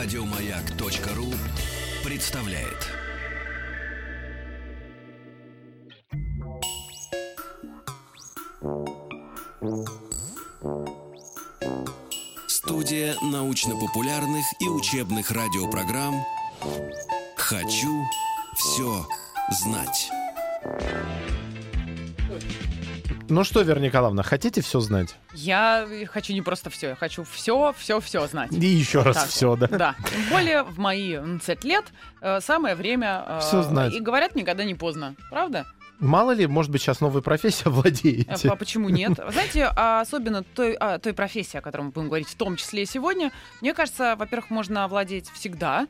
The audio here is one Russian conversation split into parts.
Радиомаяк.ру представляет. Студия научно-популярных и учебных радиопрограмм «Хочу все знать». Ну что, Вера Николаевна, хотите все знать? Я хочу не просто все, я хочу все, все, все знать. И еще раз Так все, да? Да. Тем более в мои м, 30 лет э, самое время... э, Всё знать. И говорят, никогда не поздно. Правда? Мало ли, может быть, сейчас новая профессия Э, владеете. А почему нет? Знаете, а особенно той, а, той профессии, о которой мы будем говорить, в том числе и сегодня, мне кажется, во-первых, можно овладеть всегда,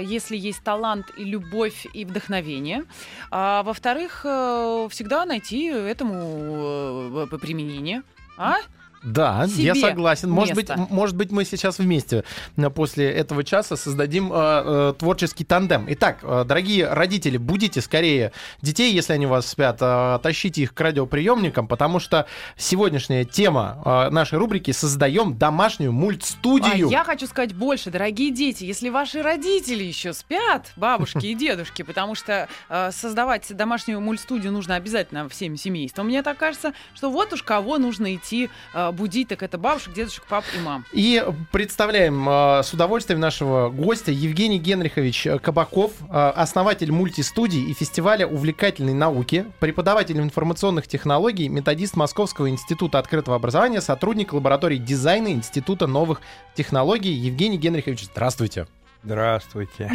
если есть талант и любовь и вдохновение. А во-вторых, э, всегда найти этому э, применение. А? Да, я себе согласен. Может быть, место. м- может быть, мы сейчас вместе э, после этого часа создадим э, э, творческий тандем. Итак, э, дорогие родители, будите скорее детей, если они у вас спят, э, тащите их к радиоприемникам, потому что сегодняшняя тема э, нашей рубрики «Создаем домашнюю А мультстудию». я хочу сказать больше, дорогие дети, если ваши родители еще спят, бабушки и дедушки, потому что э, создавать домашнюю мультстудию нужно обязательно всем семействам, мне так кажется, что вот уж кого нужно идти э, будить, так это бабушек, дедушек, пап и мам. И представляем э, с удовольствием нашего гостя Евгений Генрихович э, Кабаков, э, основатель мультистудии и фестиваля увлекательной науки, преподаватель информационных технологий, методист Московского института открытого образования, сотрудник лаборатории дизайна Института новых технологий. Евгений Генрихович, здравствуйте. Здравствуйте.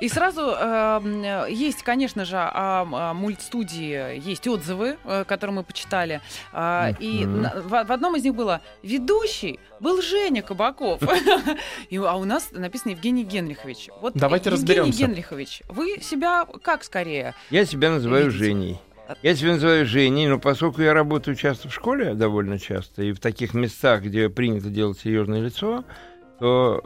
И сразу э, есть, конечно же, о, о мультстудии есть отзывы, э, которые мы почитали. А, И на- в, в одном из них было «Ведущий был Женя Кабаков». И, а у нас написано Евгений Генрихович. Вот, Давайте Евгений разберемся. Генрихович, вы себя как скорее? Я себя называю Видите? Женей. Я себя называю Женей, но поскольку я работаю часто в школе, довольно часто, и в таких местах, где принято делать серьезное лицо, то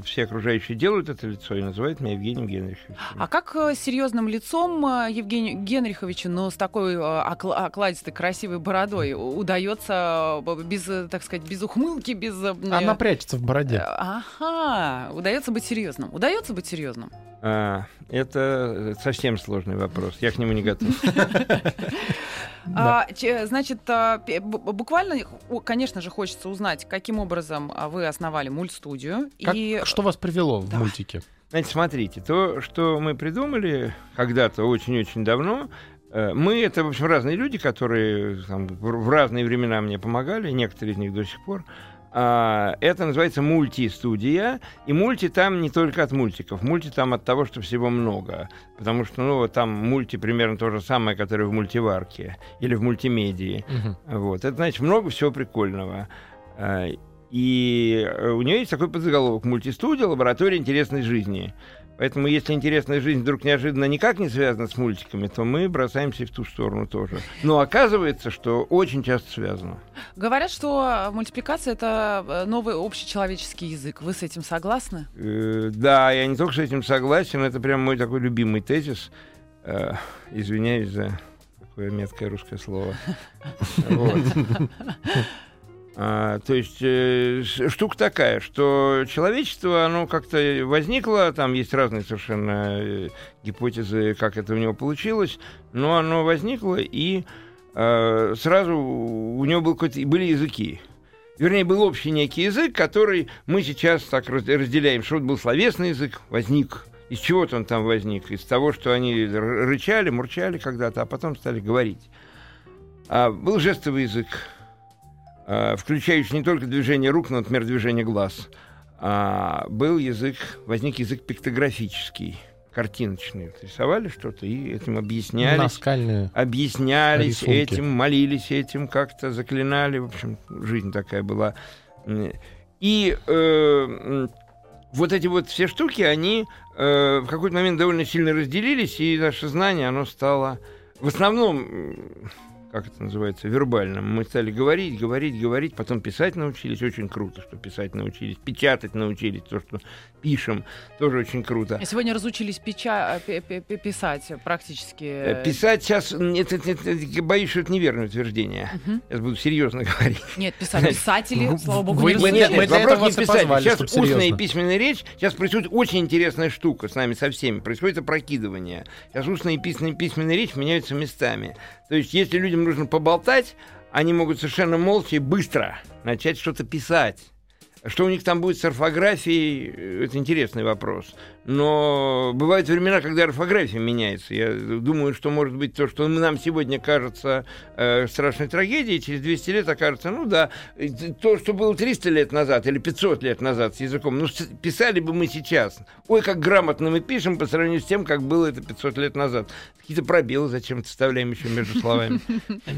э, все окружающие делают это лицо и называют меня Евгением Генриховичем. А как э, с серьезным лицом э, Евгению Генриховичу, но с такой э, окла- окладистой, красивой бородой удается э, без, э, так сказать, без ухмылки, без... э, Она прячется в бороде. Ага, удается быть серьезным. Удается быть серьезным. А, это совсем сложный вопрос. Я к нему не готов. Да. А, значит, а, буквально, конечно же, хочется узнать, каким образом а, вы основали мультстудию. Как- и Что вас привело в Давай. мультике? Значит, смотрите, то, что мы придумали когда-то очень-очень давно, э, мы это, в общем, разные люди, которые там, в в разные времена мне помогали, некоторые из них до сих пор. А, Это называется мультистудия, и мульти там не только от мультиков, мульти там от того, что всего много, потому что, ну, там мульти примерно то же самое, которое в мультиварке или в мультимедии. Мгм. Вот. Это значит много всего прикольного. А, И э, у нее есть такой подзаголовок «Мультистудия. Лаборатория интересной жизни». Поэтому, если интересная жизнь вдруг неожиданно никак не связана с мультиками, то мы бросаемся и в ту сторону тоже. Но оказывается, что очень часто связано. говорят, что мультипликация это э, новый общечеловеческий язык. Вы с этим согласны? Э, Да, я не только с этим согласен, это прям мой такой любимый тезис. Э, Извиняюсь за такое меткое русское слово. Вот. А, то есть э, штука такая, что человечество, оно как-то возникло, там есть разные совершенно э, гипотезы, как это у него получилось, но оно возникло, и э, сразу у него был были языки. Вернее, был общий некий язык, который мы сейчас так раз- разделяем, что вот был словесный язык, возник. Из чего-то он там возник? Из того, что они рычали, мурчали когда-то, а потом стали говорить. А был жестовый язык, включающий не только движение рук, но, например, движение глаз. А был язык, возник язык пиктографический, картиночный. Вот Рисовали что-то и этим объяснялись Наскальные. объяснялись Рисунки. этим, молились этим, как-то заклинали. В общем, жизнь такая была. И э, вот эти вот все штуки, они э, в какой-то момент довольно сильно разделились, и наше знание, оно стало... В основном, как это называется, вербальном. Мы стали говорить, говорить, говорить, потом писать научились, очень круто, что писать научились, печатать научились, то, что пишем, тоже очень круто. А сегодня разучились печа... пи- писать практически. Э, Писать сейчас, нет, это- это- это- боюсь, что это неверное утверждение. Мгм. Сейчас буду серьезно говорить. Нет, писать. Писатели, Вы- слава богу, вы- не нет, мы для вопрос не и писать. позвали, Сейчас устная и серьезно. письменная речь. Сейчас происходит очень интересная штука с нами, со всеми. Происходит опрокидывание. Сейчас устная и письменная, письменная речь меняются местами. То есть, если людям нужно поболтать, они могут совершенно молча и быстро начать что-то писать. Что у них там будет с орфографией, э, это интересный вопрос. Но бывают времена, когда орфография меняется. Я думаю, что может быть то, что нам сегодня кажется э, страшной трагедией, через 200 лет окажется, ну да, то, что было 300 лет назад или 500 лет назад с языком, ну писали бы мы сейчас. Ой, как грамотно мы пишем по сравнению с тем, как было это 500 лет назад. Какие-то пробелы зачем-то вставляем еще между словами.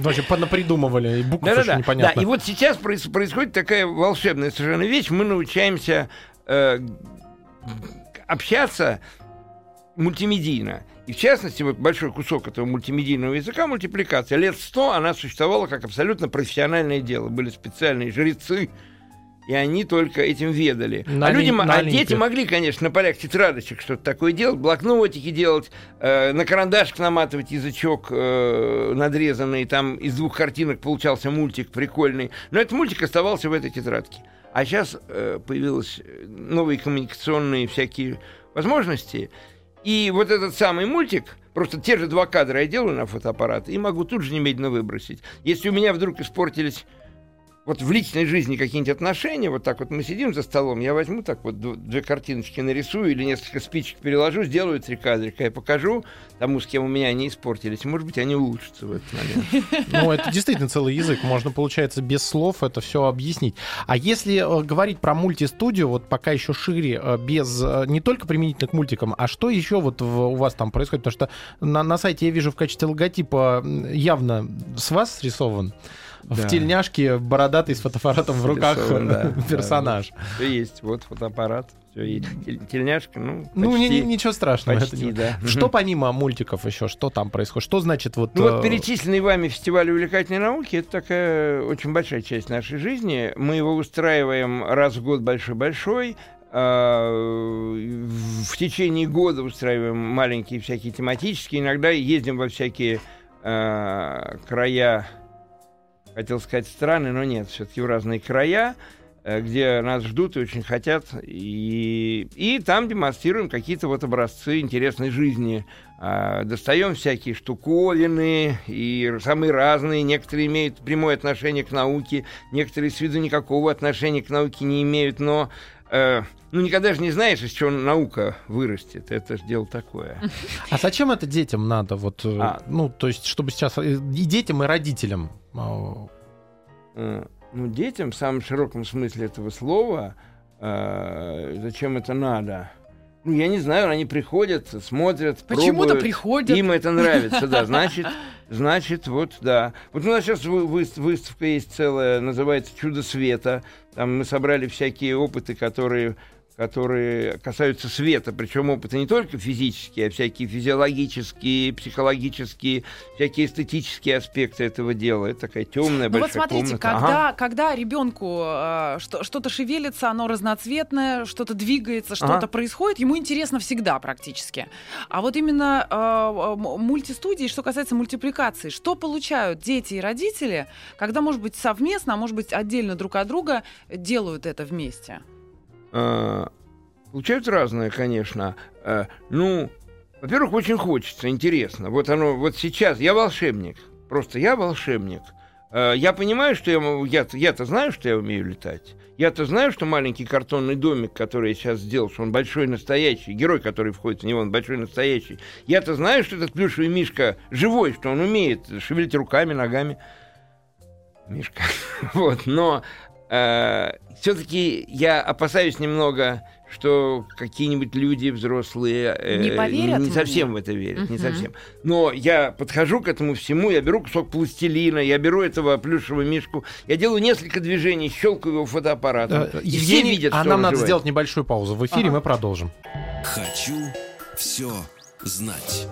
Вообще понапридумывали, и букв еще Да-да-да. Да, непонятно. и вот сейчас проис- происходит такая волшебная совершенно вещь. Мы научаемся э, общаться мультимедийно. И в частности, вот большой кусок этого мультимедийного языка, мультипликация, лет сто она существовала как абсолютно профессиональное дело. Были специальные жрецы, и они только этим ведали. На а люди, на а дети могли, конечно, на полях тетрадочек что-то такое делать, блокнотики делать, э, на карандашик наматывать язычок э, надрезанный, там из двух картинок получался мультик прикольный. Но этот мультик оставался в этой тетрадке. А сейчас э, появились э, новые коммуникационные всякие возможности. И вот этот самый мультик, просто те же два кадра я делаю на фотоаппарат и могу тут же немедленно выбросить. Если у меня вдруг испортились вот в личной жизни какие-нибудь отношения, вот так вот мы сидим за столом, я возьму так вот две картиночки нарисую или несколько спичек переложу, сделаю три кадрика, я покажу тому, с кем у меня они испортились. Может быть, они улучшатся в этот момент. Ну, это действительно целый язык. Можно, получается, без слов это все объяснить. А если э, говорить про мультистудию, вот пока еще шире, э, без э, не только применительно к мультикам, а что еще вот у вас там происходит? Потому что на, на сайте я вижу в качестве логотипа явно с вас срисован. В тельняшке бородатый с фотоаппаратом в руках да, персонаж. Все есть, вот фотоаппарат, все есть. Тель- Тельняшка, ну, Ну, не- ничего страшного. почти, да. Что помимо мультиков еще? Что там происходит? Что значит вот... Ну вот э, перечисленный вами фестиваль увлекательной науки это такая очень большая часть нашей жизни. Мы его устраиваем раз в год большой-большой. А, В течение года устраиваем маленькие всякие тематические. Иногда ездим во всякие а, края, хотел сказать страны, но нет, все-таки в разные края э, где нас ждут и очень хотят, и, и там демонстрируем какие-то вот образцы интересной жизни. А, достаем всякие штуковины, и самые разные. Некоторые имеют прямое отношение к науке, некоторые с виду никакого отношения к науке не имеют, но э, ну, никогда же не знаешь, из чего наука вырастет. Это же дело такое. А зачем это детям надо? Вот, э, А. ну, то есть, чтобы сейчас и детям, и родителям. а, Э, ну, детям в самом широком смысле этого слова, э, зачем это надо? Ну, я не знаю, они приходят, смотрят, Почему-то пробуют. приходят. Им это нравится, да. Значит, значит, вот, да. Вот у нас сейчас вы- вы- выставка есть целая, называется «Чудо света». Там мы собрали всякие опыты, которые которые касаются света, причем опыты не только физические, а всякие физиологические, психологические, всякие эстетические аспекты этого дела. Это такая темная Ну большая вот смотрите, комната. когда, Ага. когда ребенку э, что, что-то шевелится, оно разноцветное, что-то двигается, что-то Ага. происходит, ему интересно всегда практически. А вот именно э, мультистудии, что касается мультипликации, что получают дети и родители, когда, может быть, совместно, а может быть, отдельно друг от друга делают это вместе? А, Получают разное, конечно. А, Ну, во-первых, очень хочется, интересно. Вот оно, вот сейчас я волшебник. Просто я волшебник. А, Я понимаю, что я, я-то, я-то знаю, что я умею летать. Я-то знаю, что маленький картонный домик, который я сейчас сделал, что он большой настоящий, герой, который входит в него, он большой настоящий. Я-то знаю, что этот плюшевый мишка живой, что он умеет шевелить руками, ногами. Мишка. Вот, но все-таки я опасаюсь немного, что какие-нибудь люди взрослые э, Не поверят не мне? совсем в это верят, не Мгм. совсем. Но я подхожу к этому всему, я беру кусок пластилина, я беру этого плюшевого мишку, я делаю несколько движений, щелкаю его фотоаппаратом, э, и все видят, а что нам он надо живой. сделать небольшую паузу в эфире, Ага. мы продолжим. Хочу все знать.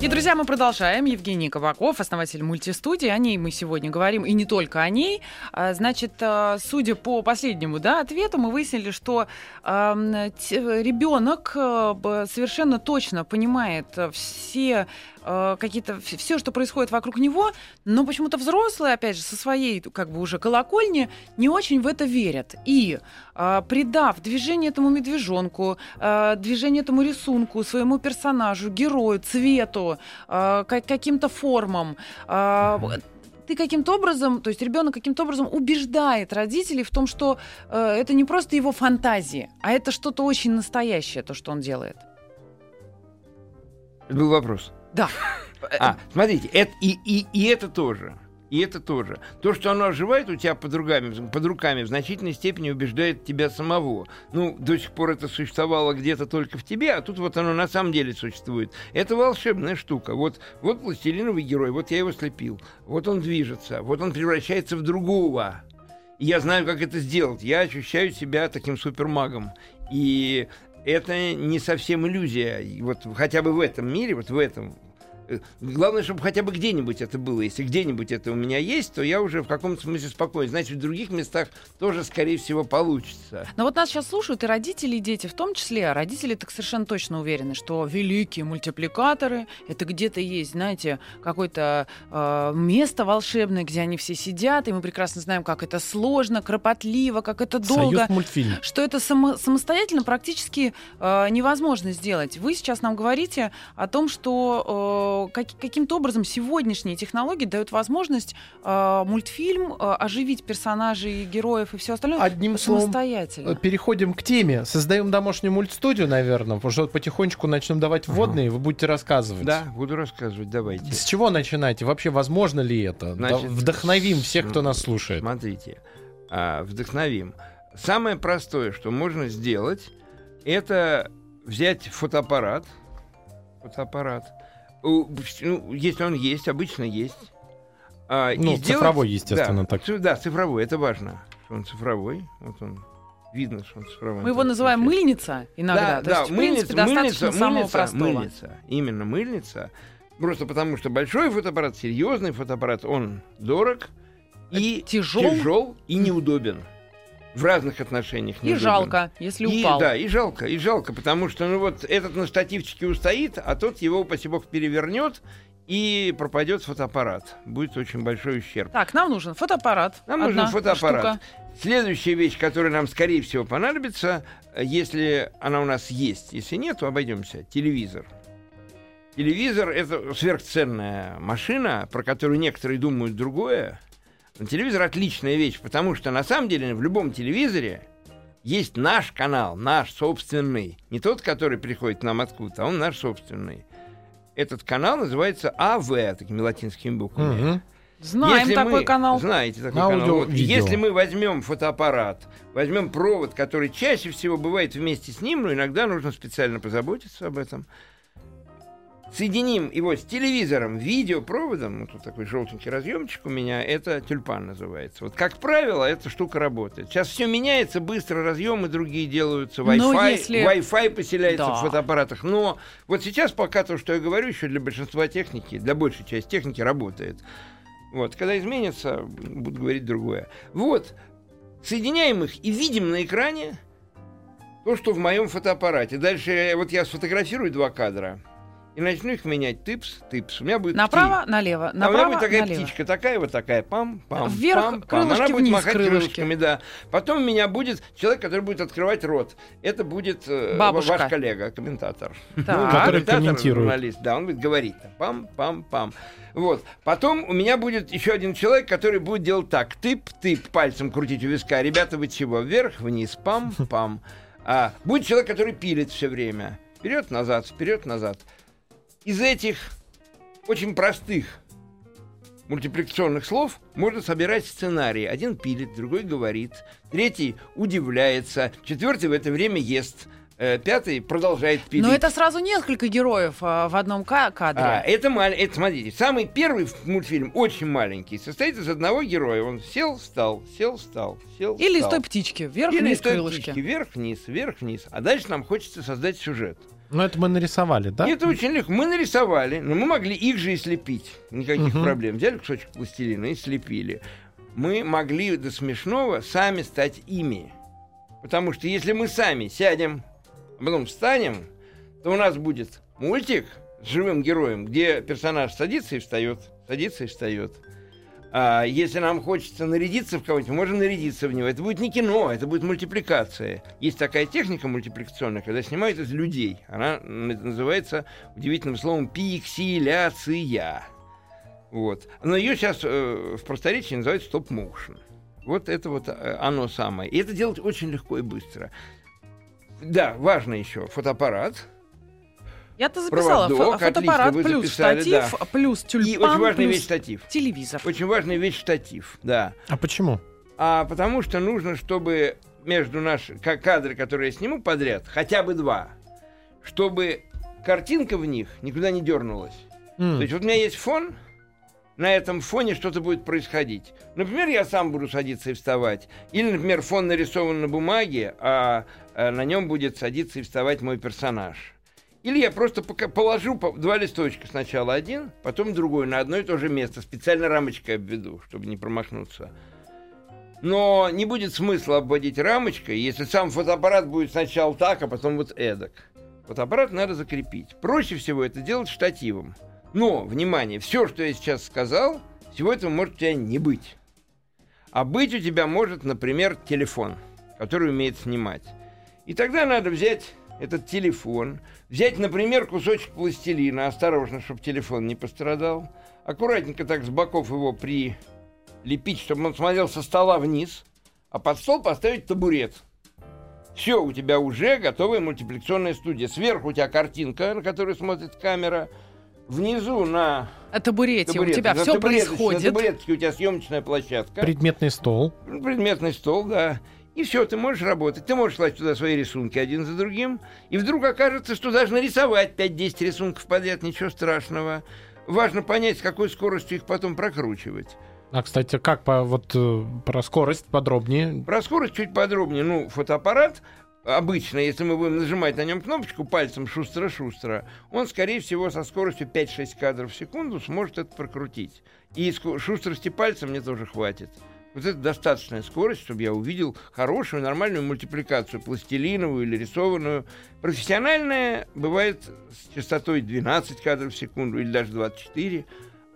И, друзья, мы продолжаем. Евгений Кабаков, основатель мультистудии. О ней мы сегодня говорим, и не только о ней. А, Значит, а, судя по последнему да, ответу, мы выяснили, что ребенок б- совершенно точно понимает а, все а, какие-то все, что происходит вокруг него, но почему-то взрослые, опять же, со своей как бы уже колокольни не очень в это верят. И а, придав движение этому медвежонку, а, движение этому рисунку, своему персонажу, герою, цвету, ка- каким-то формам, а, ты каким-то образом, то есть ребенок каким-то образом убеждает родителей в том, что э, это не просто его фантазии, а это что-то очень настоящее, то, что он делает. Это был вопрос. Да. А, смотрите, это, и, и, и это тоже. И это тоже. То, что оно оживает у тебя под руками, под руками, в значительной степени убеждает тебя самого. Ну, до сих пор это существовало где-то только в тебе, а тут вот оно на самом деле существует. Это волшебная штука. Вот, вот пластилиновый герой, вот я его слепил. Вот он движется, вот он превращается в другого. Я знаю, как это сделать. Я ощущаю себя таким супермагом. И это не совсем иллюзия. Вот хотя бы в этом мире, вот в этом. Главное, чтобы хотя бы где-нибудь это было. Если где-нибудь это у меня есть, то я уже в каком-то смысле спокоен. Значит, в других местах тоже, скорее всего, получится. Но вот нас сейчас слушают и родители, и дети в том числе. А родители так совершенно точно уверены, что великие мультипликаторы это где-то есть, знаете, какое-то э, место волшебное, где они все сидят, и мы прекрасно знаем, как это сложно, кропотливо, как это долго. Союз мультфильм. что это само- самостоятельно практически э, невозможно сделать. Вы сейчас нам говорите о том, что э, как- каким-то образом сегодняшние технологии дают возможность э, мультфильм э, оживить персонажей, героев и все остальное Одним словом, самостоятельно. Переходим к теме. Создаем домашнюю мультстудию, наверное, потому что потихонечку начнем давать вводные, вы будете рассказывать. Да, буду рассказывать, давайте. С чего начинаете? Вообще, возможно ли это? Значит, Вдохновим всех, кто нас слушает. Смотрите, а, вдохновим. Самое простое, что можно сделать, это взять фотоаппарат. Фотоаппарат. Ну, если он есть, обычно есть. а, и Ну, сделать- цифровой, естественно, да, так. ци- Да, цифровой, это важно. Что он цифровой. Вот он. Видно, что он цифровой. Мы его называем мыльница иногда. Да, То да, есть, в принципе, достаточно самого мыльница, простого. мыльница. Именно мыльница. Просто потому, что большой фотоаппарат, серьезный фотоаппарат, он дорог и Тяжел. тяжел и неудобен. В разных отношениях И неудобен. жалко, если И, упал. да, и жалко, и жалко, потому что ну вот этот на штативчике устоит, а тот его, упаси бог, перевернет и пропадет фотоаппарат. Будет очень большой ущерб. Так, нам нужен фотоаппарат. Нам нужен Одна фотоаппарат. штука. Следующая вещь, которая нам, скорее всего, понадобится, э, если она у нас есть. Если нет, то обойдемся. Телевизор. Телевизор — это сверхценная машина, про которую некоторые думают другое. Но телевизор — отличная вещь, потому что, на самом деле, в любом телевизоре есть наш канал, наш собственный. Не тот, который приходит к нам откуда-то, а он наш собственный. Этот канал называется АВ, такими латинскими буквами. Мгм. Знаем Если такой мы- канал. Знаете такой Аудио, канал. Вот видео. Если мы возьмем фотоаппарат, возьмем провод, который чаще всего бывает вместе с ним, но иногда нужно специально позаботиться об этом. Соединим его с телевизором, видеопроводом, вот тут такой желтенький разъемчик у меня, это тюльпан называется. Вот как правило, эта штука работает. Сейчас все меняется, быстро разъемы другие делаются, Но Wi-Fi, если- Wi-Fi поселяется Да. в фотоаппаратах. Но вот сейчас пока то, что я говорю, еще для большинства техники, для большей части техники работает. Вот, когда изменится, буду говорить другое. Вот, соединяем их и видим на экране то, что в моем фотоаппарате. Дальше вот я сфотографирую два кадра и начну их менять. Тыпс, тыпс. У меня будет Направо, пти- налево, а у меня направо, будет такая налево. птичка, такая вот такая, пам, пам, Вверх, пам, пам. крылышки Она будет вниз, махать крылышки. крылышками, да. Потом у меня будет человек, который будет открывать рот. Это будет э, Бабушка. ваш коллега, комментатор. Так. Который комментатор, комментирует. журналист, да, он будет говорить. Пам, пам, пам. Вот. Потом у меня будет еще один человек, который будет делать так. Тып-тып, пальцем крутить у виска. Ребята, вы чего? Вверх, вниз, пам, пам. А, будет человек, который пилит все время. Вперед, назад, вперед, назад. Из этих очень простых мультипликационных слов можно собирать сценарии. Один пилит, другой говорит, третий удивляется, четвертый в это время ест, пятый продолжает пилить. Но это сразу несколько героев а, в одном ка- кадре. А, это, это, смотрите, самый первый мультфильм, очень маленький, состоит из одного героя. Он сел, встал, сел, встал, сел, Или из той птички. Или Вверх-вниз крылышки. птички. Вверх-вниз, вверх-вниз. А дальше нам хочется создать сюжет. Ну, это мы нарисовали, да? Это очень легко. Мы нарисовали, но мы могли их же и слепить. Никаких Мгм. проблем. Взяли кусочек пластилина и слепили. Мы могли до смешного сами стать ими. Потому что если мы сами сядем, а потом встанем, то у нас будет мультик с живым героем, где персонаж садится и встает, садится и встает. А если нам хочется нарядиться в кого-нибудь, можем нарядиться в него. Это будет не кино, это будет мультипликация. Есть такая техника мультипликационная, когда снимают из людей. Она называется удивительным словом пикселяция. Вот. Но ее сейчас э, в просторечии называют стоп-моушен. Вот это вот э, оно самое. И это делать очень легко и быстро. Да, важно еще фотоаппарат. Я-то записала. Проводок, Фо- фотоаппарат отлично, плюс записали, штатив, плюс И тюльпан, очень важная плюс вещь штатив. телевизор. Очень важная вещь штатив, да. А почему? А потому что нужно, чтобы между наши ка- кадры, которые я сниму подряд, хотя бы два, чтобы картинка в них никуда не дернулась. М, То есть вот у меня есть фон, на этом фоне что-то будет происходить. Например, я сам буду садиться и вставать. Или, например, фон нарисован на бумаге, а, э, на нем будет садиться и вставать мой персонаж. Или я просто пока положу по- два листочка. Сначала один, потом другой на одно и то же место. Специально рамочкой обведу, чтобы не промахнуться. Но не будет смысла обводить рамочкой, если сам фотоаппарат будет сначала так, а потом вот эдак. Фотоаппарат надо закрепить. Проще всего это делать штативом. Но, внимание, все, что я сейчас сказал, всего этого может у тебя не быть. А быть у тебя может, например, телефон, который умеет снимать. И тогда надо взять этот телефон, взять, например, кусочек пластилина, осторожно, чтобы телефон не пострадал, аккуратненько так с боков его прилепить, чтобы он смотрел со стола вниз, а под стол поставить табурет. Все, у тебя уже готовая мультипликационная студия. Сверху у тебя картинка, на которую смотрит камера. Внизу на На табурете у табуретке, тебя на все табуреточке, На происходит. табуретке у тебя съемочная площадка. Предметный стол. Предметный стол, да. И все, ты можешь работать. Ты можешь класть туда свои рисунки один за другим. И вдруг окажется, что даже нарисовать 5-10 рисунков подряд, ничего страшного. Важно понять, с какой скоростью их потом прокручивать. А, кстати, как по, вот, э, про скорость подробнее? Про скорость чуть подробнее. Ну, фотоаппарат обычно, если мы будем нажимать на нем кнопочку пальцем шустро-шустро, он, скорее всего, со скоростью 5-6 кадров в секунду сможет это прокрутить. И шустрости пальца мне тоже хватит. Вот это достаточная скорость, чтобы я увидел хорошую, нормальную мультипликацию, пластилиновую или рисованную. Профессиональная бывает с частотой 12 кадров в секунду или даже 24,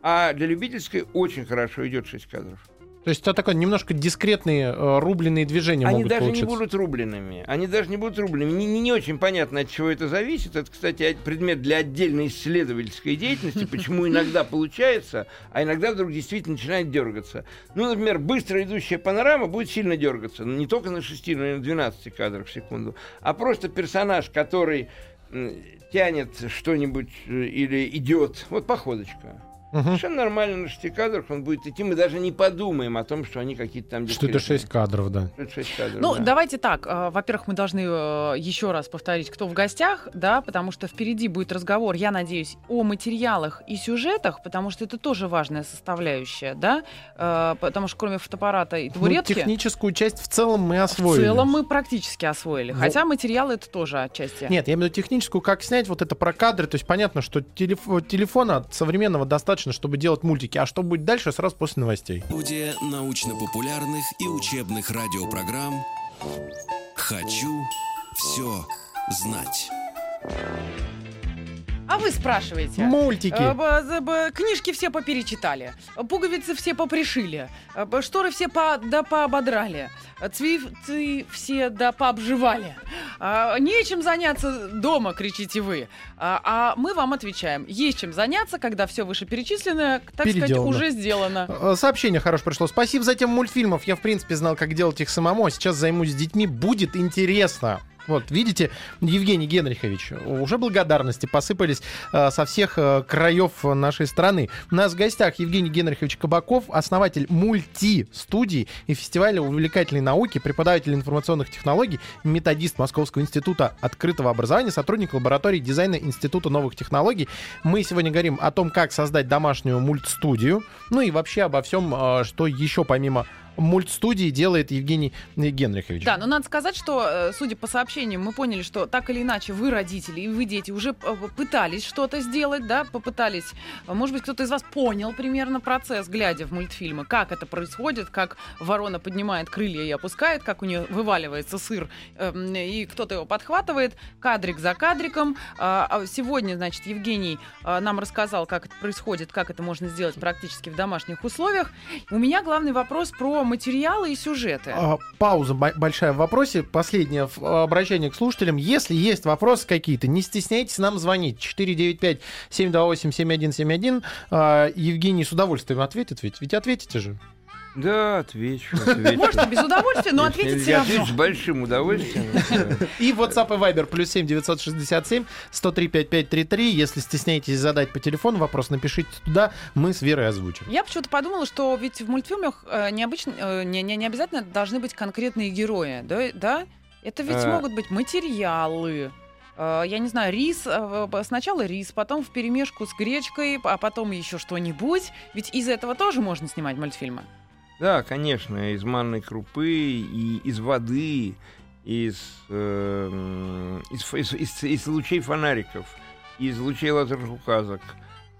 а для любительской очень хорошо идет 6 кадров. То есть это такое немножко дискретные э, рубленые движения Они могут даже получиться. не будут рубленными. Они даже не будут рубленными. Не, не- очень понятно, от чего это зависит. Это, кстати, предмет для отдельной исследовательской деятельности, почему иногда получается, а иногда вдруг действительно начинает дергаться. Ну, например, быстро идущая панорама будет сильно дергаться. Но не только на 6, но и на 12 кадрах в секунду. А просто персонаж, который тянет что-нибудь э, или идет, вот походочка. Мгм. Совершенно нормально на 6 кадрах он будет идти. Мы даже не подумаем о том, что они какие-то там Что это. 6 кадров, да. Это 6 кадров, Ну, да. давайте так. э, Во-первых, мы должны э, еще раз повторить, кто в гостях, да, потому что впереди будет разговор, я надеюсь, о материалах и сюжетах, потому что это тоже важная составляющая, да, Э, потому что кроме фотоаппарата и Ну, табуретки, техническую часть в целом мы в освоили. целом мы практически освоили. Во- Хотя материалы это тоже отчасти. Нет, я имею в виду техническую, как снять вот это про кадры. То есть понятно, что телеф- телефона современного достаточно, чтобы делать мультики. А что будет дальше, сразу после новостей. Студия научно-популярных и учебных радиопрограмм «Хочу все знать». А вы спрашиваете? Мультики. Э, Книжки все поперечитали, пуговицы все попришили, э, шторы все по, да поободрали, цвифты все да пообживали. А, Нечем заняться дома, кричите вы. А, а мы вам отвечаем, есть чем заняться, когда все вышеперечисленное, так сказать, Переделано. уже сделано. Э, Сообщение хорошо пришло. Спасибо за тему мультфильмов. Я, в принципе, знал, как делать их самому, а сейчас займусь с детьми. Будет интересно. Вот, видите, Евгений Генрихович, уже благодарности посыпались э, со всех э, краев нашей страны. У нас в гостях Евгений Генрихович Кабаков, основатель мульти-студии и фестиваля увлекательной науки, преподаватель информационных технологий, методист Московского института открытого образования, сотрудник лаборатории дизайна Института новых технологий. Мы сегодня говорим о том, как создать домашнюю мультстудию, ну и вообще обо всем, э, что еще помимо мультстудии делает Евгений Генрихович. Да, но надо сказать, что, э, судя по сообщениям, мы поняли, что так или иначе вы, родители, и вы, дети, уже э, пытались что-то сделать, да, попытались. Может быть, кто-то из вас понял примерно процесс, глядя в мультфильмы, как это происходит, как ворона поднимает крылья и опускает, как у нее вываливается сыр, эм, и кто-то его подхватывает, кадрик за кадриком. А, а сегодня, значит, Евгений э, нам рассказал, как это происходит, как это можно сделать практически в домашних условиях. У меня главный вопрос про материалы и сюжеты. А, пауза большая в вопросе. Последнее обращение к слушателям. Если есть вопросы какие-то, не стесняйтесь нам звонить. 495-728-7171. А, Евгений с удовольствием ответит ведь. Ведь ответите же. Да, отвечу. отвечу. Можно без удовольствия, но ответить все равно. с большим удовольствием. И WhatsApp и Viber плюс 7 967 103 5533. Если стесняетесь задать по телефону вопрос, напишите туда, мы с Верой озвучим. Я почему-то подумала, что ведь в мультфильмах э, необычно, э, не, не, не обязательно должны быть конкретные герои, да? да? Это ведь а... могут быть материалы, э, я не знаю, рис, сначала рис, потом в перемешку с гречкой, а потом еще что-нибудь. Ведь из этого тоже можно снимать мультфильмы. Да, конечно, из манной крупы и из воды, из, э, из, из, из, из лучей фонариков, из лучей лазерных указок,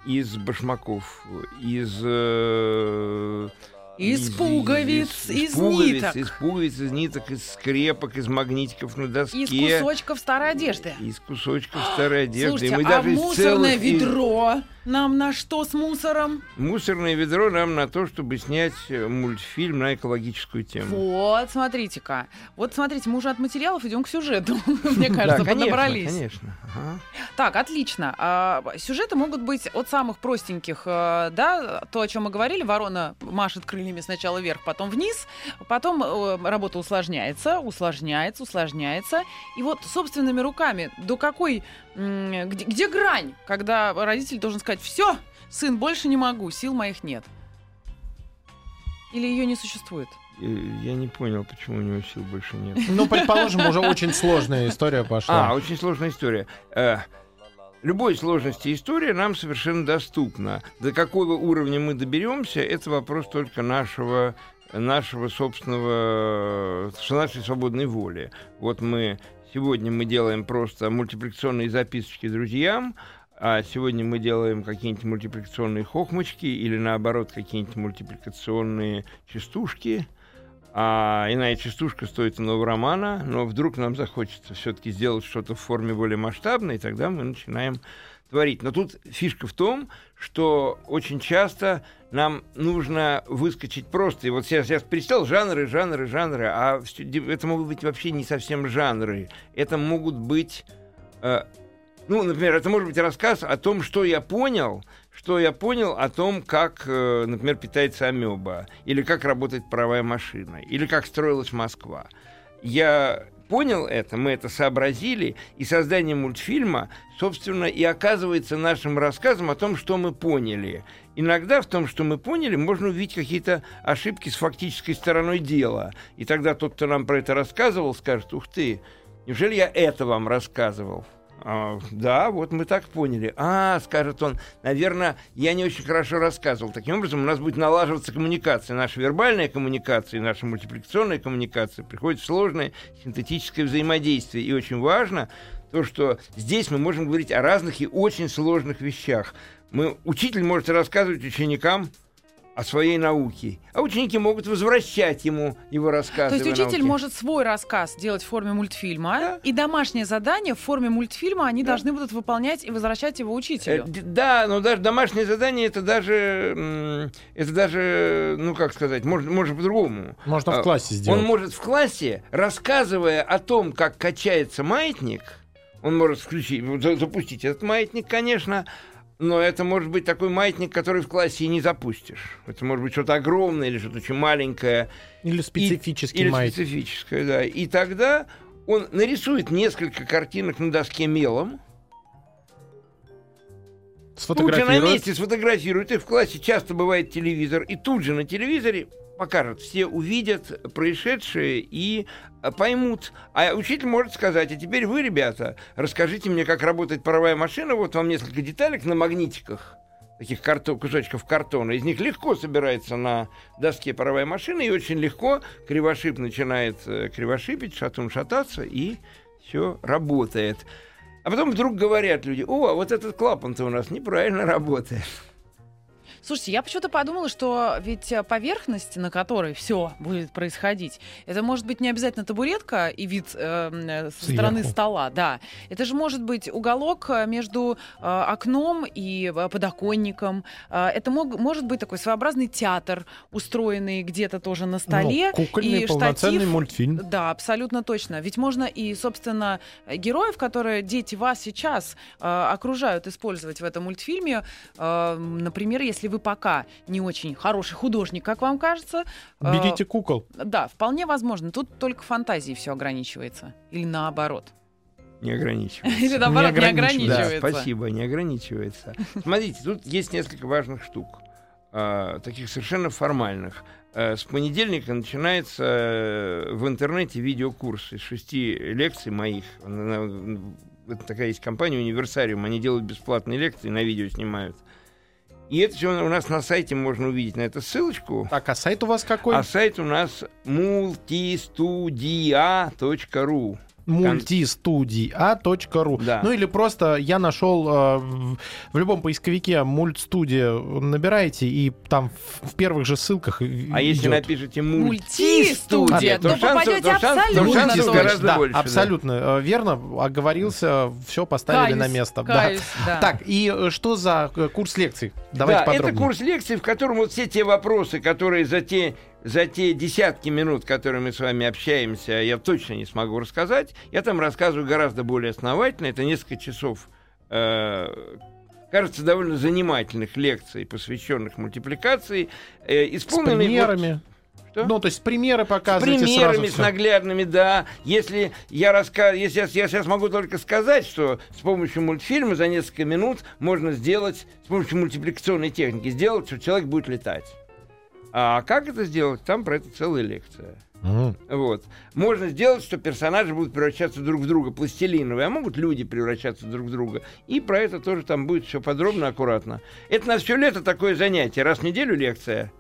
из башмаков, из э, из, из пуговиц, из, из, из пуговиц, ниток. Из пуговиц, из ниток, из скрепок, из магнитиков на доске. Из кусочков старой одежды. Из кусочков старой одежды. Слушайте, мы а даже мусорное целых... ведро нам на что с мусором? Мусорное ведро нам на то, чтобы снять э, мультфильм на экологическую тему. Вот, смотрите-ка. Вот смотрите, мы уже от материалов идем к сюжету. Мне кажется, подобрались. конечно. Так, отлично. А, сюжеты могут быть от самых простеньких, э, да, то, о чем мы говорили. Ворона машет крыльями сначала вверх, потом вниз. Потом э, работа усложняется, усложняется, усложняется. И вот собственными руками до какой... Где, где грань, когда родитель должен сказать, все, сын, больше не могу, сил моих нет? Или ее не существует? Э, я не понял, почему у него сил больше нет. Ну, предположим, уже очень сложная история пошла. А, очень сложная история. Э, любой сложности история нам совершенно доступна. До какого уровня мы доберемся, это вопрос только нашего нашего собственного, нашей свободной воли. Вот мы сегодня мы делаем просто мультипликационные записочки друзьям, а сегодня мы делаем какие-нибудь мультипликационные хохмочки или наоборот какие-нибудь мультипликационные частушки. А иная частушка стоит иного романа, но вдруг нам захочется все-таки сделать что-то в форме более масштабной, и тогда мы начинаем творить. Но тут фишка в том, что очень часто нам нужно выскочить просто. И вот сейчас я перечислял жанры, жанры, жанры, а это могут быть вообще не совсем жанры. Это могут быть э, ну, например, это может быть рассказ о том, что я понял, что я понял о том, как, э, например, питается амеба, или как работает паровая машина, или как строилась Москва. Я понял это, мы это сообразили, и создание мультфильма, собственно, и оказывается нашим рассказом о том, что мы поняли. Иногда в том, что мы поняли, можно увидеть какие-то ошибки с фактической стороной дела. И тогда тот, кто нам про это рассказывал, скажет, ух ты, неужели я это вам рассказывал? А, да, вот мы так поняли. А, скажет он, наверное, я не очень хорошо рассказывал. Таким образом, у нас будет налаживаться коммуникация. Наша вербальная коммуникация наша мультипликационная коммуникация приходит сложное синтетическое взаимодействие. И очень важно то, что здесь мы можем говорить о разных и очень сложных вещах. Мы, учитель может рассказывать ученикам о своей науке. А ученики могут возвращать ему его рассказы. То есть учитель науке. может свой рассказ делать в форме мультфильма, да. и домашнее задание в форме мультфильма они да. должны будут выполнять и возвращать его учителю. Э, да, но даже домашнее задание это даже, это даже, ну как сказать, может, может по-другому. Можно в а, классе сделать. Он может в классе, рассказывая о том, как качается маятник, он может включить, запустить этот маятник, конечно, но это может быть такой маятник, который в классе и не запустишь. Это может быть что-то огромное или что-то очень маленькое. Или специфический и, или маятник. специфическое, да. И тогда Он нарисует несколько картинок на доске мелом, тут же на месте сфотографирует. И в классе часто бывает телевизор. И тут же на телевизоре покажет. Все увидят происшедшее и а, поймут. А учитель может сказать, а теперь вы, ребята, расскажите мне, как работает паровая машина. Вот вам несколько деталек на магнитиках таких карто- кусочков картона. Из них легко собирается на доске паровая машина, и очень легко кривошип начинает э, кривошипить, шатун шататься, и все работает. А потом вдруг говорят люди, о, а вот этот клапан-то у нас неправильно работает. Слушайте, я почему-то подумала, что ведь э, поверхность, на которой все будет происходить, это может быть не обязательно табуретка и вид э, э, со Сверху. стороны стола, да. Это же может быть уголок э, между э, окном и э, подоконником. Э, это мог, может быть такой своеобразный театр, устроенный где-то тоже на столе. Ну, кукольный и полноценный штатив. мультфильм. Да, абсолютно точно. Ведь можно и, собственно, героев, которые дети вас сейчас э, окружают, использовать в этом мультфильме. Э, например, если вы пока не очень хороший художник, как вам кажется. э, Берите кукол. Да, вполне возможно. Тут только фантазией все ограничивается. Или наоборот. Не ограничивается. Или наоборот, не ограничивается. Да, спасибо, не ограничивается. Смотрите, тут есть несколько важных штук, а, таких совершенно формальных. Э, С понедельника начинается э, в интернете видеокурс из шести лекций моих. Это такая есть компания Универсариум, они делают бесплатные лекции, на видео снимают. И это все у нас на сайте можно увидеть на эту ссылочку. Так, а сайт у вас какой? А сайт у нас multistudia.ru. мультистудия.ру. Да. Ну или просто я нашел э, в, в любом поисковике мультстудия, набираете, и там в, в первых же ссылках и- А если идет. напишите Мультистудия, мультистудия, то шансов- попадете то шанс- абсолютно то шансов точно. гораздо да, больше. да. абсолютно э, верно, оговорился, все поставили на Каюсь, место. Да. каюсь, да. Так, и э, что за э, курс лекций? Давайте да, подробнее. это курс лекций, в котором вот все те вопросы, которые за те, за те десятки минут, которые мы с вами общаемся, я точно не смогу рассказать. Я там рассказываю гораздо более основательно. Это несколько часов, э, кажется, довольно занимательных лекций, посвященных мультипликации, э, С исполненных вот- примерами. Что? Ну, то есть примеры С показываете примерами, сразу с наглядными, да. Если я рассказ... если я, я сейчас могу только сказать, что с помощью мультфильма за несколько минут можно сделать, с помощью мультипликационной техники, сделать, что человек будет летать. А как это сделать? Там про это целая лекция. Мгм. Вот. Можно сделать, что персонажи будут превращаться друг в друга пластилиновые, а могут люди превращаться друг в друга. И про это тоже там будет все подробно, аккуратно. Это на все лето такое занятие. Раз в неделю лекция.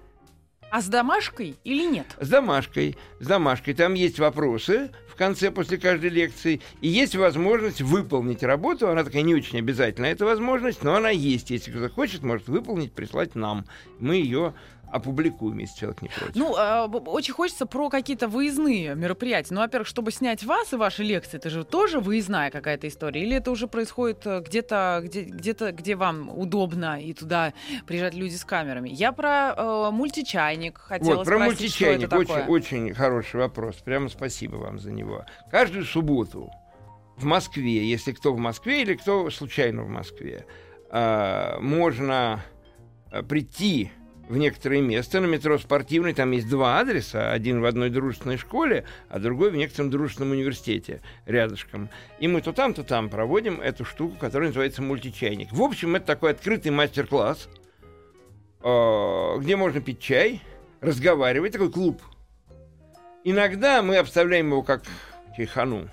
А с домашкой или нет? С домашкой. С домашкой. Там есть вопросы в конце, после каждой лекции. И есть возможность выполнить работу. Она такая не очень обязательная, эта возможность, но она есть. Если кто-то хочет, может выполнить, прислать нам. Мы ее опубликуем, если человек не против. Ну, э, б- очень хочется про какие-то выездные мероприятия. Ну, во-первых, чтобы снять вас и ваши лекции, это же тоже выездная какая-то история. Или это уже происходит э, где-то, где, где-то, где вам удобно, и туда приезжают люди с камерами. Я про э, мультичайник хотела вот, про спросить, что мультичайник. это такое. Очень, очень хороший вопрос. Прямо спасибо вам за него. Каждую субботу в Москве, если кто в Москве или кто случайно в Москве, а, можно а, прийти в некоторое место на метро спортивный. Там есть два адреса. Один в одной дружественной школе, а другой в некотором дружественном университете рядышком. И мы то там, то там проводим эту штуку, которая называется мультичайник. В общем, это такой открытый мастер-класс, э, где можно пить чай, разговаривать, такой клуб. Иногда мы обставляем его как чайхану,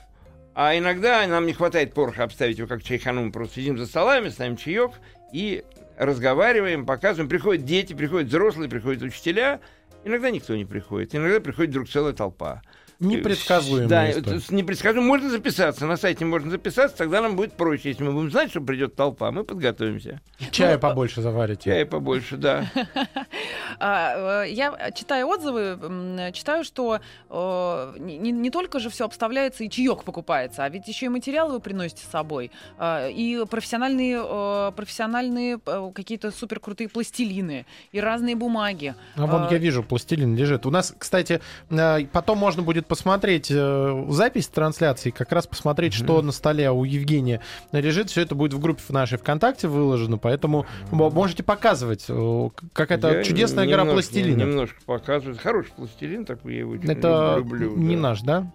а иногда нам не хватает пороха обставить его как чайхану. Мы просто сидим за столами, ставим чаек и разговариваем, показываем. Приходят дети, приходят взрослые, приходят учителя. Иногда никто не приходит. Иногда приходит вдруг целая толпа. Непредсказуемая Да, история. непредсказуемо. Можно записаться. На сайте можно записаться, тогда нам будет проще. Если мы будем знать, что придет толпа, мы подготовимся. Чая Ну, побольше заварите. Чая побольше, да. А, э, Я, читая отзывы, читаю, что э, не, только же все обставляется и чаек покупается, а ведь еще и материалы вы приносите с собой. А, И профессиональные, э, профессиональные какие-то суперкрутые пластилины, и разные бумаги. А вон А, я вижу, пластилин лежит. У нас, кстати, потом можно будет посмотреть э, запись трансляции, как раз посмотреть, что на столе у Евгения лежит. Все это будет в группе в нашей ВКонтакте выложено, поэтому м- можете показывать. э, Какая-то чудесная гора немножко- пластилина. Немножко показывает. Хороший пластилин такой, я его Это люблю. не да. наш, да?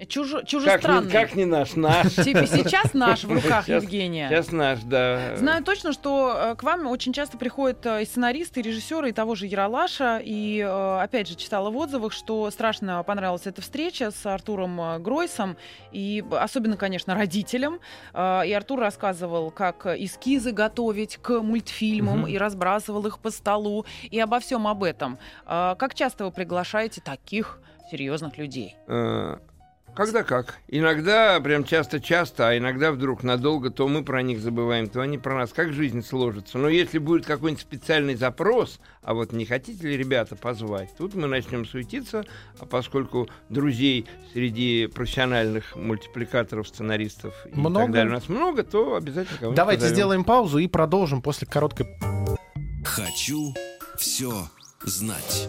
Как, чужестранный. не, как не наш, наш. Типа сейчас наш в руках Сейчас- Евгения. Сейчас наш, да. Знаю точно, что э, к вам очень часто приходят э, и сценаристы, и режиссеры, и того же Яралаша. И, э, опять же, читала в отзывах, что страшно понравилась эта встреча с Артуром Гройсом. И особенно, конечно, родителям. И Артур рассказывал, как эскизы готовить к мультфильмам, Мгм. и разбрасывал их по столу, и обо всем об этом. Как часто вы приглашаете таких серьезных людей? Когда как. Иногда, прям часто-часто, а иногда вдруг надолго, то мы про них забываем, то они про нас. Как жизнь сложится. Но если будет какой-нибудь специальный запрос, а вот не хотите ли ребята позвать, тут мы начнем суетиться, а поскольку друзей среди профессиональных мультипликаторов, сценаристов и Много? так далее у нас много, то обязательно кого-нибудь Давайте позовем. сделаем паузу и продолжим после короткой Хочу все знать.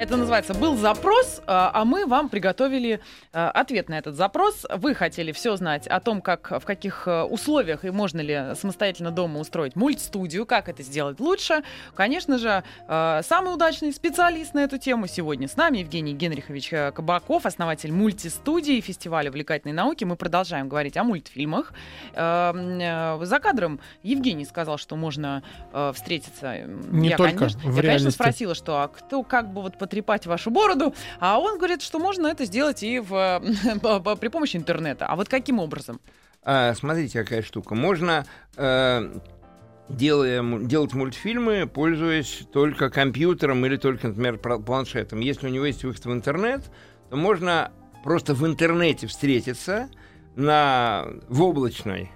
Это называется «Был запрос», а а мы вам приготовили а, ответ на этот запрос. Вы хотели все знать о том, как, в каких э, условиях и можно ли самостоятельно дома устроить мультстудию, как это сделать лучше. Конечно же, э, самый удачный специалист на эту тему сегодня с нами Евгений Генрихович э, Кабаков, основатель мультистудии фестиваля увлекательной науки. Мы продолжаем говорить о мультфильмах. Э, За кадром Евгений сказал, что можно встретиться. Не я, только конечно, в я, конечно, спросила, что а кто как бы вот потрепать вашу бороду, а он говорит, что можно это сделать и в, при помощи интернета. А вот каким образом? А, смотрите, какая штука. Можно, э, делая, делать мультфильмы, пользуясь только компьютером или только, например, планшетом. Если у него есть выход в интернет, то можно просто в интернете встретиться на, в облачной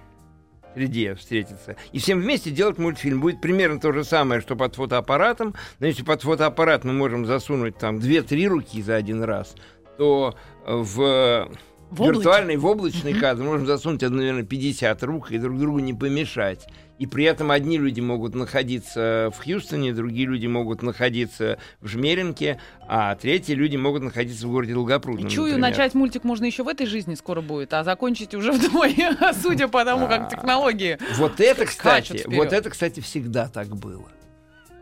среде встретиться. И всем вместе делать мультфильм. Будет примерно то же самое, что под фотоаппаратом. Но если под фотоаппарат мы можем засунуть там 2-3 руки за один раз, то э, в В виртуальный, в облачный кадр можно засунуть, наверное, 50 рук и друг другу не помешать. И при этом одни люди могут находиться в Хьюстоне, другие люди могут находиться в Жмеринке, а третьи люди могут находиться в городе Долгопрудном. Чую, например. начать мультик можно еще в этой жизни скоро будет, а закончить уже вдвое, судя по тому, как А. технологии. Вот это, кстати, вот это, кстати, всегда так было.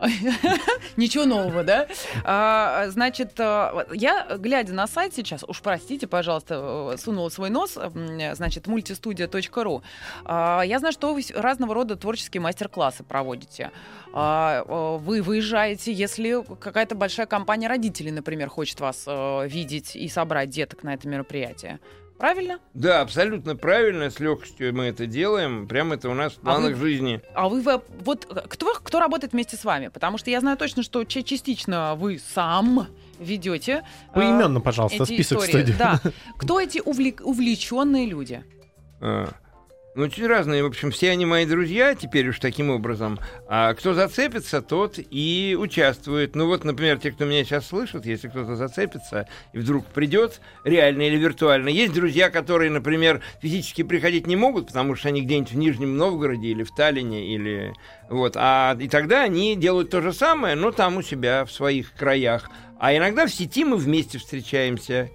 Ничего нового, да? А, значит, а, я, глядя на сайт сейчас, уж простите, пожалуйста, э, сунула свой нос, значит, мультистудия.ру. А, Я знаю, что вы разного рода творческие мастер-классы проводите. А, э, Вы выезжаете, если какая-то большая компания родителей, например, хочет вас э, видеть и собрать деток на это мероприятие. Правильно? Да, абсолютно правильно, с легкостью мы это делаем. Прям это у нас в А вы- планах жизни. А вы во- вот э, кто, кто работает вместе с вами? Потому что я знаю точно, что ча- частично вы сам ведете. э, Поименно, пожалуйста, эти список истории. студии. Да. Кто эти увлек- увлеченные люди? А, Ну, очень разные. В общем, все они мои друзья теперь уж таким образом. А кто зацепится, тот и участвует. Ну вот, например, те, кто меня сейчас слышит, если кто-то зацепится и вдруг придет, реально или виртуально. Есть друзья, которые, например, физически приходить не могут, потому что они где-нибудь в Нижнем Новгороде или в Таллине, или вот. А и тогда они делают то же самое, но там у себя в своих краях. А иногда в сети мы вместе встречаемся.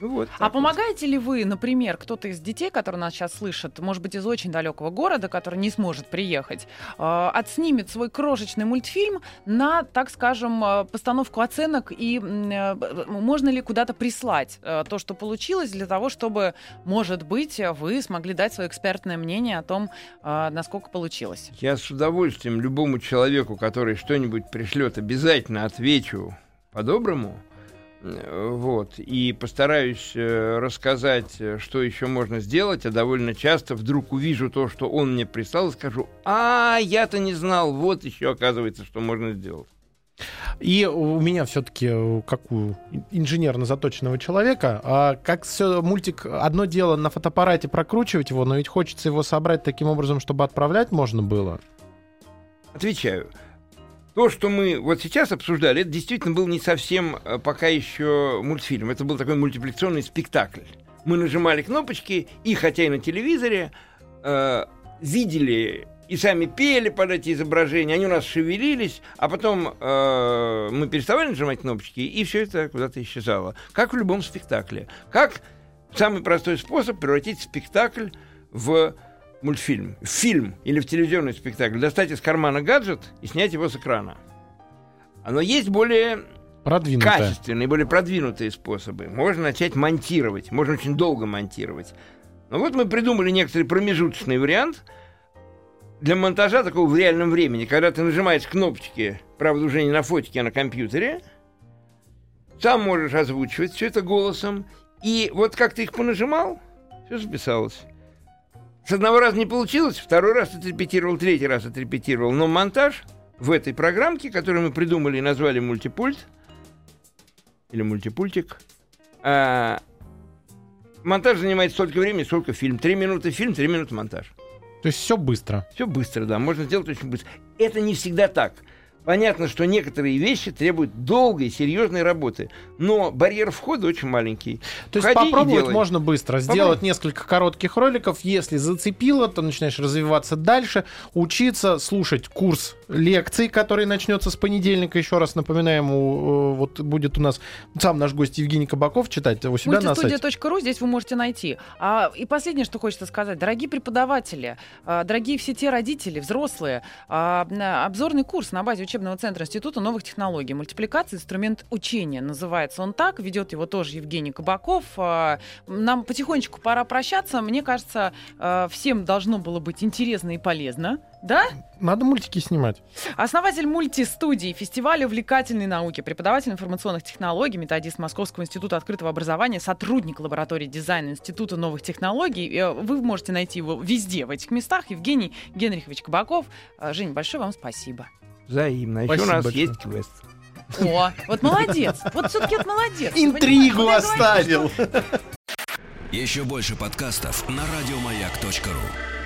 Ну вот. А так вот. помогаете ли вы, например, кто-то из детей, который нас сейчас слышит, может быть, из очень далекого города, который не сможет приехать, э, отснимет свой крошечный мультфильм на, так скажем, э, постановку оценок и э, можно ли куда-то прислать э, то, что получилось, для того, чтобы, может быть, вы смогли дать свое экспертное мнение о том, э, насколько получилось? Я с удовольствием любому человеку, который что-нибудь пришлет, обязательно отвечу по-доброму. Э, Вот. И постараюсь э, рассказать, э, что еще можно сделать, а довольно часто вдруг увижу то, что он мне прислал, и скажу, а, я-то не знал, вот еще оказывается, что можно сделать. И у меня все-таки, как у инженерно заточенного человека, а как все мультик, одно дело на фотоаппарате прокручивать его, но ведь хочется его собрать таким образом, чтобы отправлять можно было. Отвечаю. То, что мы вот сейчас обсуждали, это действительно был не совсем э, пока еще мультфильм. Это был такой мультипликационный спектакль. Мы нажимали кнопочки, и хотя и на телевизоре, э, видели и сами пели под эти изображения, они у нас шевелились, а потом э, мы переставали нажимать кнопочки, и все это куда-то исчезало. Как в любом спектакле. Как самый простой способ превратить спектакль в мультфильм, в фильм или в телевизионный спектакль, достать из кармана гаджет и снять его с экрана. Но есть более Продвинутая. качественные, более продвинутые способы. Можно начать монтировать, можно очень долго монтировать. Ну вот мы придумали некоторый промежуточный вариант для монтажа такого в реальном времени, когда ты нажимаешь кнопочки, правда уже не на фотике, а на компьютере, сам можешь озвучивать все это голосом, и вот как ты их понажимал, все записалось. С одного раза не получилось, второй раз отрепетировал, третий раз отрепетировал, но монтаж в этой программке, которую мы придумали и назвали мультипульт, или мультипультик, а, монтаж занимает столько времени, сколько фильм. Три минуты фильм, три минуты монтаж. То есть все быстро. Все быстро, да, можно сделать очень быстро. Это не всегда так. Понятно, что некоторые вещи требуют долгой, серьезной работы, но барьер входа очень маленький. То есть Входи и попробовать можно быстро. Сделать несколько коротких роликов. Если зацепило, то начинаешь развиваться дальше, учиться, слушать курс лекций, который начнется с понедельника. Еще раз напоминаем, э, вот будет у нас сам наш гость Евгений Кабаков читать у себя на сайте. Мультистудия.ру здесь вы можете найти. А, и последнее, что хочется сказать. Дорогие преподаватели, а, дорогие все те родители, взрослые, а, обзорный курс на базе учебного центра Института новых технологий. Мультипликация, инструмент учения. Называется он так. Ведет его тоже Евгений Кабаков. А, Нам потихонечку пора прощаться. Мне кажется, всем должно было быть интересно и полезно. Да? Надо мультики снимать. Основатель мультистудии, фестиваля увлекательной науки, преподаватель информационных технологий, методист Московского института открытого образования, сотрудник лаборатории дизайна Института новых технологий. Э, Вы можете найти его везде, в этих местах. Евгений Генрихович Кабаков. Э, Жень, большое вам спасибо. Взаимно. Еще у нас большое. есть квест. О, вот молодец. Вот все-таки это молодец. Интригу оставил. Еще больше подкастов на радиомаяк.ру.